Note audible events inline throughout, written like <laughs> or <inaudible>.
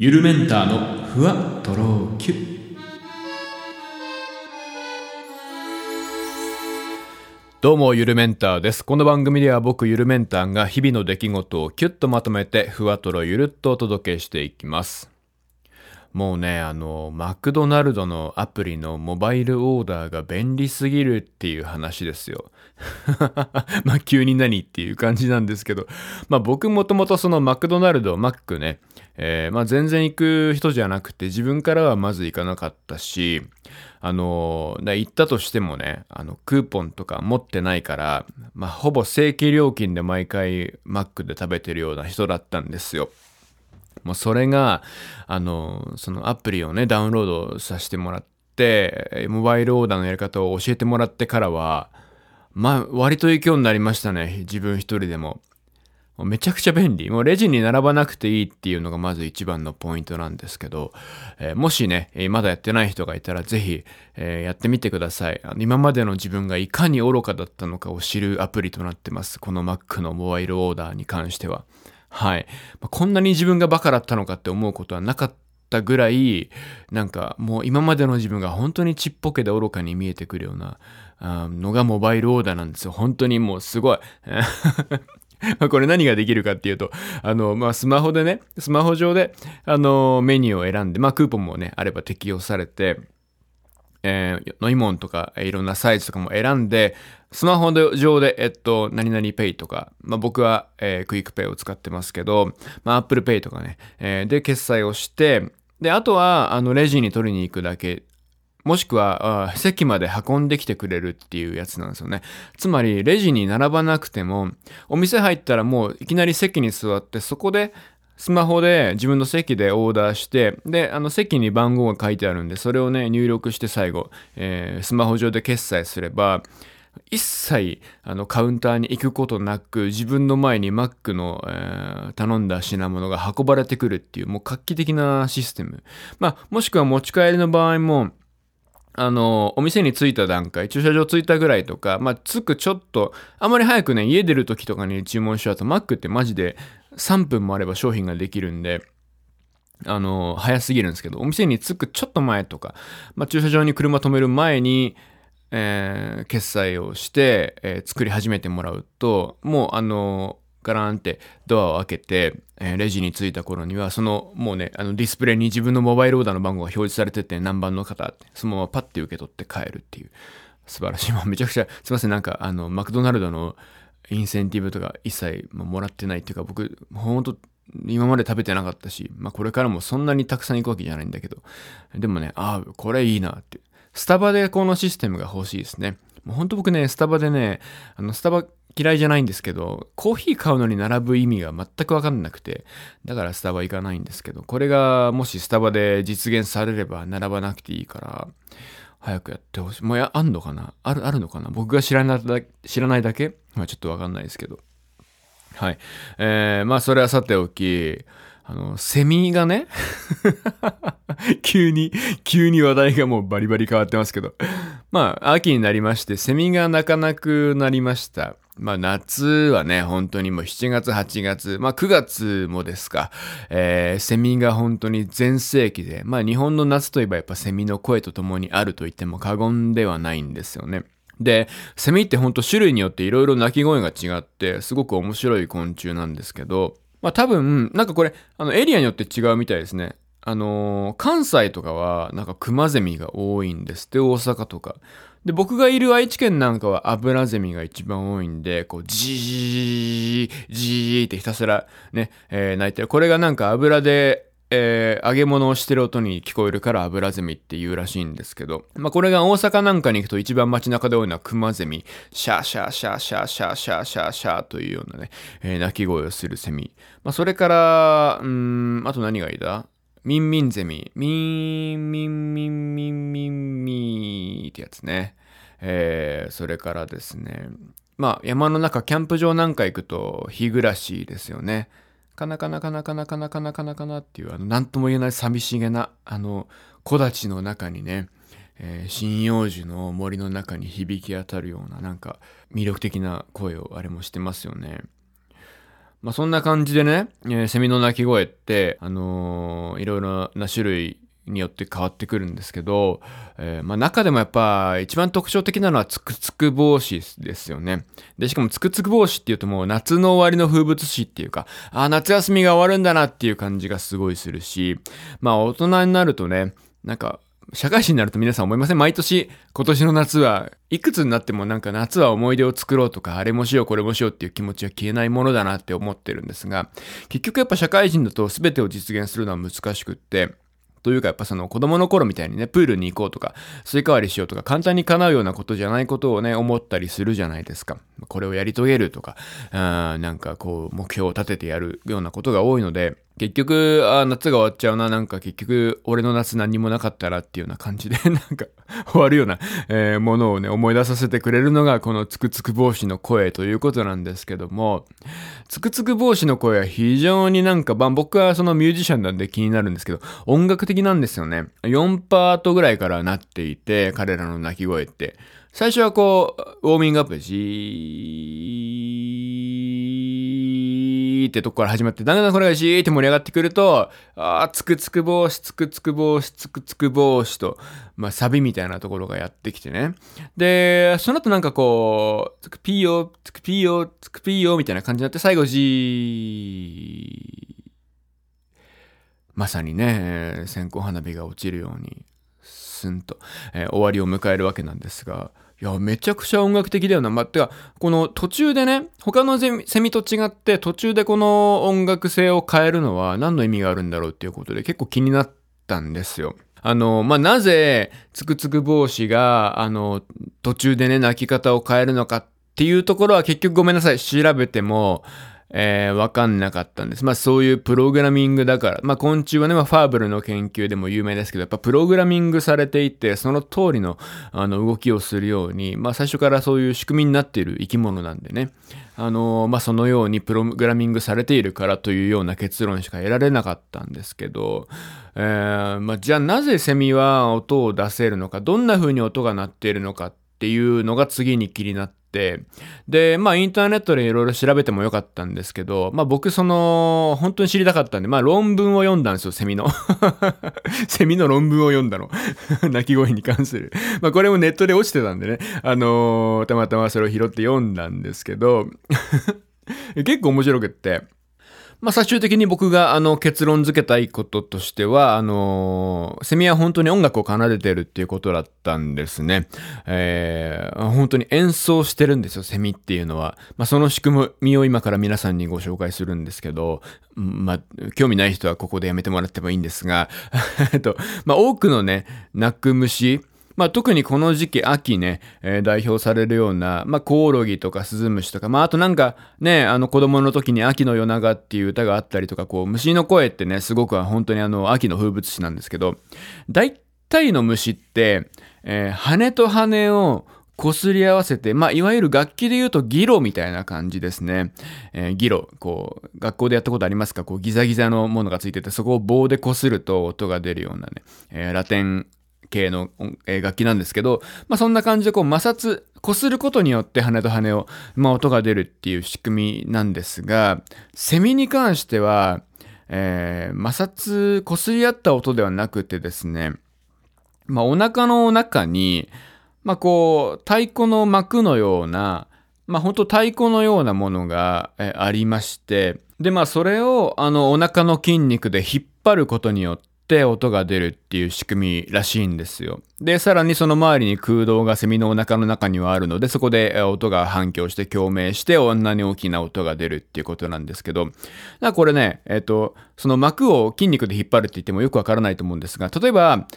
ゆるメンターのふわとろきゅどうもゆるメンターです。この番組では僕ゆるメンターが日々の出来事をキュッとまとめてふわとろゆるっとお届けしていきます。もうね、あの、マクドナルドのアプリのモバイルオーダーが便利すぎるっていう話ですよ。<laughs> まあ急に何っていう感じなんですけど、まあ僕もともとそのマクドナルド、マックね、えー、まあ全然行く人じゃなくて自分からはまず行かなかったし、あの、行ったとしてもね、あの、クーポンとか持ってないから、まあほぼ正規料金で毎回マックで食べてるような人だったんですよ。もうそれが、あの、そのアプリをね、ダウンロードさせてもらって、モバイルオーダーのやり方を教えてもらってからは、まあ、割と行くようになりましたね。自分一人でも。もめちゃくちゃ便利。もうレジに並ばなくていいっていうのがまず一番のポイントなんですけど、えー、もしね、まだやってない人がいたらぜひ、えー、やってみてください。あの今までの自分がいかに愚かだったのかを知るアプリとなってます。この Mac のモバイルオーダーに関しては。はい。ま、こんなに自分がバカだったのかって思うことはなかったぐらい、なんかもう今までの自分が本当にちっぽけで愚かに見えてくるようなのがモバイルオーダーなんですよ。本当にもうすごい。<laughs> これ何ができるかっていうと、あの、まあ、スマホでね、スマホ上で、あの、メニューを選んで、まあ、クーポンもね、あれば適用されて、えー、飲み物とか、いろんなサイズとかも選んで、スマホ上で、えっと、何々ペイとか、まあ、僕は、えー、クイックペイを使ってますけど、まあ、アップルペイとかね、えー、で、決済をして、で、あとは、あの、レジに取りに行くだけ、もしくは、席まで運んできてくれるっていうやつなんですよね。つまり、レジに並ばなくても、お店入ったらもういきなり席に座って、そこでスマホで自分の席でオーダーして、で、あの席に番号が書いてあるんで、それをね、入力して最後、えー、スマホ上で決済すれば、一切あのカウンターに行くことなく自分の前に Mac の、えー、頼んだ品物が運ばれてくるっていうもう画期的なシステム。まあもしくは持ち帰りの場合もあの、お店に着いた段階、駐車場着いたぐらいとか、まあ、着くちょっと、あまり早くね、家出る時とかに注文しちゃうと、Mac ってマジで3分もあれば商品ができるんで、あの、早すぎるんですけど、お店に着くちょっと前とか、まあ、駐車場に車止める前に、えー、決済をして、えー、作り始めてもらうと、もうあの、ガランってドアを開けて、えー、レジに着いた頃には、その、もうね、あのディスプレイに自分のモバイルオーダーの番号が表示されてて、何番の方って、そのままパッて受け取って帰るっていう、素晴らしい。も <laughs> うめちゃくちゃ、すいません、なんか、あの、マクドナルドのインセンティブとか一切もらってないっていうか、僕、ほんと、今まで食べてなかったし、まあこれからもそんなにたくさん行くわけじゃないんだけど、でもね、ああ、これいいなって。スタバでこのシステムが欲しいですね。もうほんと僕ね、スタバでね、あの、スタバ嫌いじゃないんですけど、コーヒー買うのに並ぶ意味が全くわかんなくて、だからスタバ行かないんですけど、これがもしスタバで実現されれば並ばなくていいから、早くやってほしい。もうや、あんのかな？ある、あるのかな？僕が知らないだ知らないだけ？まあちょっとわかんないですけど。はい。えー、まあそれはさておき、あの、セミがね <laughs> 急に、急に話題がもうバリバリ変わってますけど。まあ、秋になりまして、セミが鳴かなくなりました。まあ夏はね、本当にもう7月、8月、まあ9月もですか、えー、セミが本当に全盛期で、まあ日本の夏といえばやっぱセミの声とともにあると言っても過言ではないんですよね。で、セミってほんと種類によっていろいろ鳴き声が違って、すごく面白い昆虫なんですけど、まあ多分、なんかこれ、あのエリアによって違うみたいですね。あのー、関西とかはなんかクマゼミが多いんですって、大阪とか。で、僕がいる愛知県なんかはアブラゼミが一番多いんで、こう、じー、じーってひたすらね、えー、泣いてる。これがなんか油で、えー、揚げ物をしてる音に聞こえるから油ゼミって言うらしいんですけど、まあ、これが大阪なんかに行くと一番街中で多いのはクマゼミ、シャーシャーシャーシャーシャーシャーシャーシャーというようなね、えー、鳴き声をするセミ。まあ、それから、うん、あと何がいいだミンミンゼミ。ミンミンミンミンミンミーってやつね。えー、それからですね。まあ山の中、キャンプ場なんか行くと日暮らしですよね。かなかなかなかなかなかなかなかなっていう、あの、何とも言えない寂しげな、あの、木立の中にね、えー、針葉樹の森の中に響き当たるような、なんか魅力的な声をあれもしてますよね。まあ、そんな感じでね、えー、セミの鳴き声って、あのー、いろいろな種類によって変わってくるんですけど、えー、まあ、中でもやっぱ一番特徴的なのはつくつく帽子ですよね。で、しかもつくつく帽子っていうともう夏の終わりの風物詩っていうか、ああ、夏休みが終わるんだなっていう感じがすごいするし、まあ大人になるとね、なんか社会人になると皆さん思いません？毎年今年の夏はいくつになってもなんか夏は思い出を作ろうとかあれもしようこれもしようっていう気持ちは消えないものだなって思ってるんですが結局やっぱ社会人だと全てを実現するのは難しくってというかやっぱその子供の頃みたいにね、プールに行こうとか、スイカ割りしようとか、簡単に叶うようなことじゃないことをね、思ったりするじゃないですか。これをやり遂げるとか、あなんかこう、目標を立ててやるようなことが多いので、結局、あ夏が終わっちゃうな、なんか結局、俺の夏何もなかったなっていうような感じで、<laughs> なんか終わるような、えー、ものをね、思い出させてくれるのが、このツクツクボウシの声ということなんですけども、つくつく帽子の声は非常になんか、まあ、僕はそのミュージシャンなんで気になるんですけど、音楽的なんですよね。4パートぐらいからなっていて、彼らの鳴き声って。最初はこう、ウォーミングアップ、じーってとこから始まって、だんだんこれがじーって盛り上がってくると、あー、つくつく帽子、つくつく帽子、つくつく帽子と、まあ、サビみたいなところがやってきてね。で、その後なんかこう、つくぴーよ、つくぴーよ、つくぴーよ、みたいな感じになって、最後、じー。まさにね、線香花火が落ちるように、スンと、えー、終わりを迎えるわけなんですが、いや、めちゃくちゃ音楽的だよな。まあ、てか、この途中でね、他のセミと違って途中でこの音楽性を変えるのは何の意味があるんだろうっていうことで結構気になったんですよ。あの、まあ、なぜ、つくつく帽子が、あの、途中でね、泣き方を変えるのかっていうところは結局ごめんなさい、調べても、えー、わかんなかったんです。まあそういうプログラミングだから、まあ昆虫はね、まあ、ファーブルの研究でも有名ですけど、やっぱプログラミングされていて、その通りのあの動きをするように、まあ最初からそういう仕組みになっている生き物なんでね、あのー、まあそのようにプログラミングされているからというような結論しか得られなかったんですけど、えー、まあじゃあなぜセミは音を出せるのか、どんな風に音が鳴っているのかっていうのが次に気になって、で、まあインターネットでいろいろ調べてもよかったんですけど、まあ僕その、本当に知りたかったんで、まあ論文を読んだんですよ、セミの。<laughs> セミの論文を読んだの。<laughs> 鳴き声に関する。まあこれもネットで落ちてたんでね、あのー、たまたまそれを拾って読んだんですけど、<laughs> 結構面白くって、まあ、最終的に僕があの結論付けたいこととしては、あのー、セミは本当に音楽を奏でてるっていうことだったんですね。えー、本当に演奏してるんですよ、セミっていうのは。まあ、その仕組みを今から皆さんにご紹介するんですけど、まあ、興味ない人はここでやめてもらってもいいんですが、<laughs> えっと、まあ、多くのね、鳴く虫、まあ、特にこの時期、秋ね、えー、代表されるような、まあ、コオロギとかスズムシとか、まあ、あとなんかね、あの子供の時に秋の夜長っていう歌があったりとか、こう、虫の声ってね、すごくは本当にあの、秋の風物詩なんですけど、大体の虫って、えー、羽と羽を擦り合わせて、まあ、いわゆる楽器で言うとギロみたいな感じですね。えー、ギロ。こう、学校でやったことありますか？こう、ギザギザのものがついてて、そこを棒で擦ると音が出るようなね、えー、ラテン系の楽器なんですけど、まあそんな感じでこう摩擦、擦ることによって羽と羽を、まあ音が出るっていう仕組みなんですが、セミに関しては、えー、摩擦、擦り合った音ではなくてですね、まあお腹の中に、まあこう、太鼓の膜のような、まあ本当太鼓のようなものが、えありまして、でまあそれをあのお腹の筋肉で引っ張ることによってって音が出るっていう仕組みらしいんですよ。で、さらにその周りに空洞がセミのお腹の中にはあるので、そこで音が反響して共鳴して、こんなに大きな音が出るっていうことなんですけど、だこれね、えっ、ー、と、その膜を筋肉で引っ張るって言ってもよくわからないと思うんですが、例えば、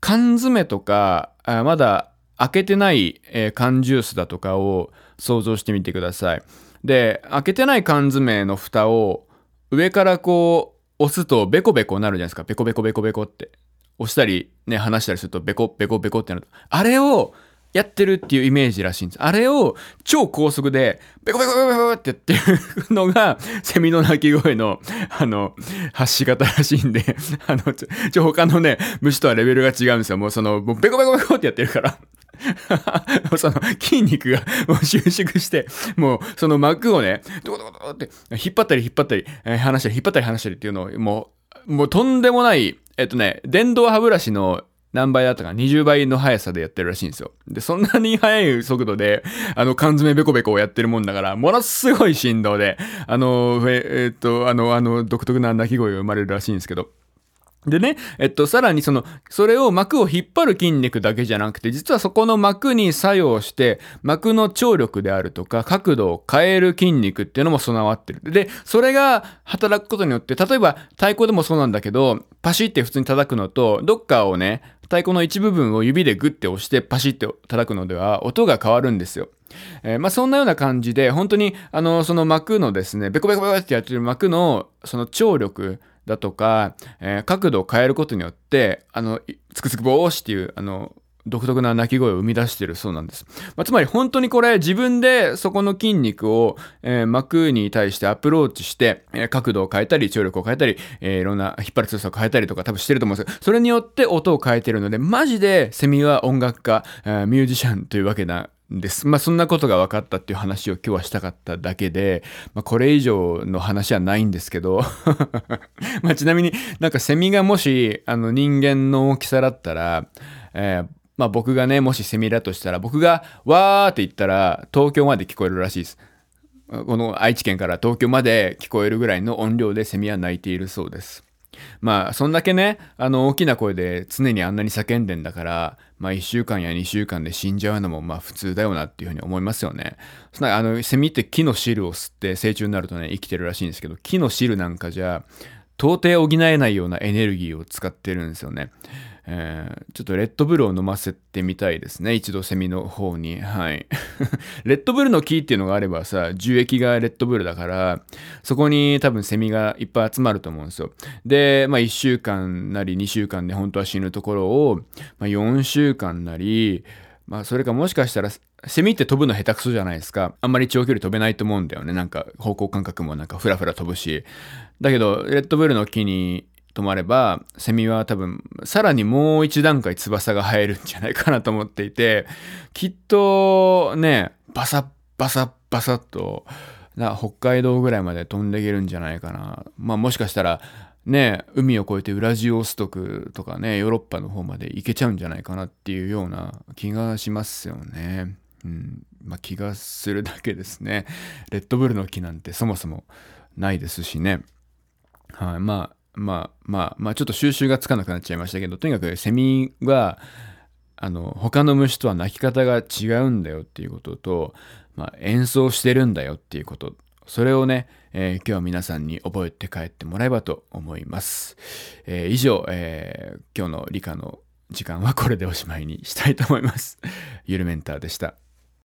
缶詰とか、まだ開けてない、缶ジュースだとかを想像してみてください。で、開けてない缶詰の蓋を上からこう、押すとベコベコなるじゃないですか。ベコベコベコベコって。押したりね、離したりするとベコベコベコってなる。あれをやってるっていうイメージらしいんです。あれを超高速でベコベコベコベコってやってるのがセミの鳴き声のあの発し方らしいんで、あの、ちょ、他のね、虫とはレベルが違うんですよ。もうその、もうベコベコベコってやってるから。<laughs> その筋肉がもう収縮して、もうその膜をね、ドコドドって引っ張ったり引っ張ったり、えー、離したり引っ張ったり離したりっていうのを、もう、もうとんでもない、えっとね、電動歯ブラシの何倍だったか20倍の速さでやってるらしいんですよ。で、そんなに速い速度で、あの、缶詰ベコベコをやってるもんだから、ものすごい振動で、あの、えー、っと、あの、あの、独特な鳴き声が生まれるらしいんですけど、でね、えっと、さらにその、それを膜を引っ張る筋肉だけじゃなくて、実はそこの膜に作用して、膜の張力であるとか、角度を変える筋肉っていうのも備わってる。で、それが働くことによって、例えば太鼓でもそうなんだけど、パシって普通に叩くのと、どっかをね、太鼓の一部分を指でグッて押してパシッて叩くのでは音が変わるんですよ。えー、まあそんなような感じで本当にあのその膜のですねベコベコベコってやってる膜のその張力だとか、えー、角度を変えることによって、あの、つくつくぼーしっていう、あの、独特な鳴き声を生み出してるそうなんです。まあ、つまり本当にこれ自分でそこの筋肉を、えー、膜に対してアプローチして、えー、角度を変えたり、張力を変えたり、えー、いろんな引っ張る強さを変えたりとか多分してると思うんですけど、それによって音を変えてるので、マジでセミは音楽家、えー、ミュージシャンというわけなです。まあそんなことが分かったっていう話を今日はしたかっただけで、まあこれ以上の話はないんですけど <laughs> まあちなみになんかセミがもしあの人間の大きさだったら、えー、まあ僕がね、もしセミだとしたら僕がわーって言ったら東京まで聞こえるらしいです。この愛知県から東京まで聞こえるぐらいの音量でセミは鳴いているそうです。まあ、そんだけね、あの、大きな声で常にあんなに叫んでんだから、まあ、1週間や2週間で死んじゃうのも、まあ、普通だよなっていうふうに思いますよね。そのあの、セミって木の汁を吸って成虫になるとね、生きてるらしいんですけど、木の汁なんかじゃ、到底補えないようなエネルギーを使ってるんですよね。えー、ちょっとレッドブルを飲ませてみたいですね。一度セミの方に。はい。<laughs> レッドブルの木っていうのがあればさ、樹液がレッドブルだから、そこに多分セミがいっぱい集まると思うんですよ。で、まあ1週間なり2週間で本当は死ぬところを、まあ4週間なり、まあそれかもしかしたら、セミって飛ぶの下手くそじゃないですか。あんまり長距離飛べないと思うんだよね。なんか方向感覚もなんかフラフラ飛ぶし。だけど、レッドブルの木に止まれば、セミは多分、さらにもう一段階翼が生えるんじゃないかなと思っていて、きっとね、バサッバサッバサッと、北海道ぐらいまで飛んでいけるんじゃないかな。まあもしかしたら、ね、海を越えてウラジオストクとかね、ヨーロッパの方まで行けちゃうんじゃないかなっていうような気がしますよね。うん。まあ気がするだけですね。レッドブルの木なんてそもそもないですしね。はい、まあ、まあまあまあちょっと収集がつかなくなっちゃいましたけど、とにかくセミは、あの、他の虫とは鳴き方が違うんだよっていうことと、まあ、演奏してるんだよっていうこと、それをね、えー、今日は皆さんに覚えて帰ってもらえばと思います。えー、以上、えー、今日の理科の時間はこれでおしまいにしたいと思います。ゆるメンターでした。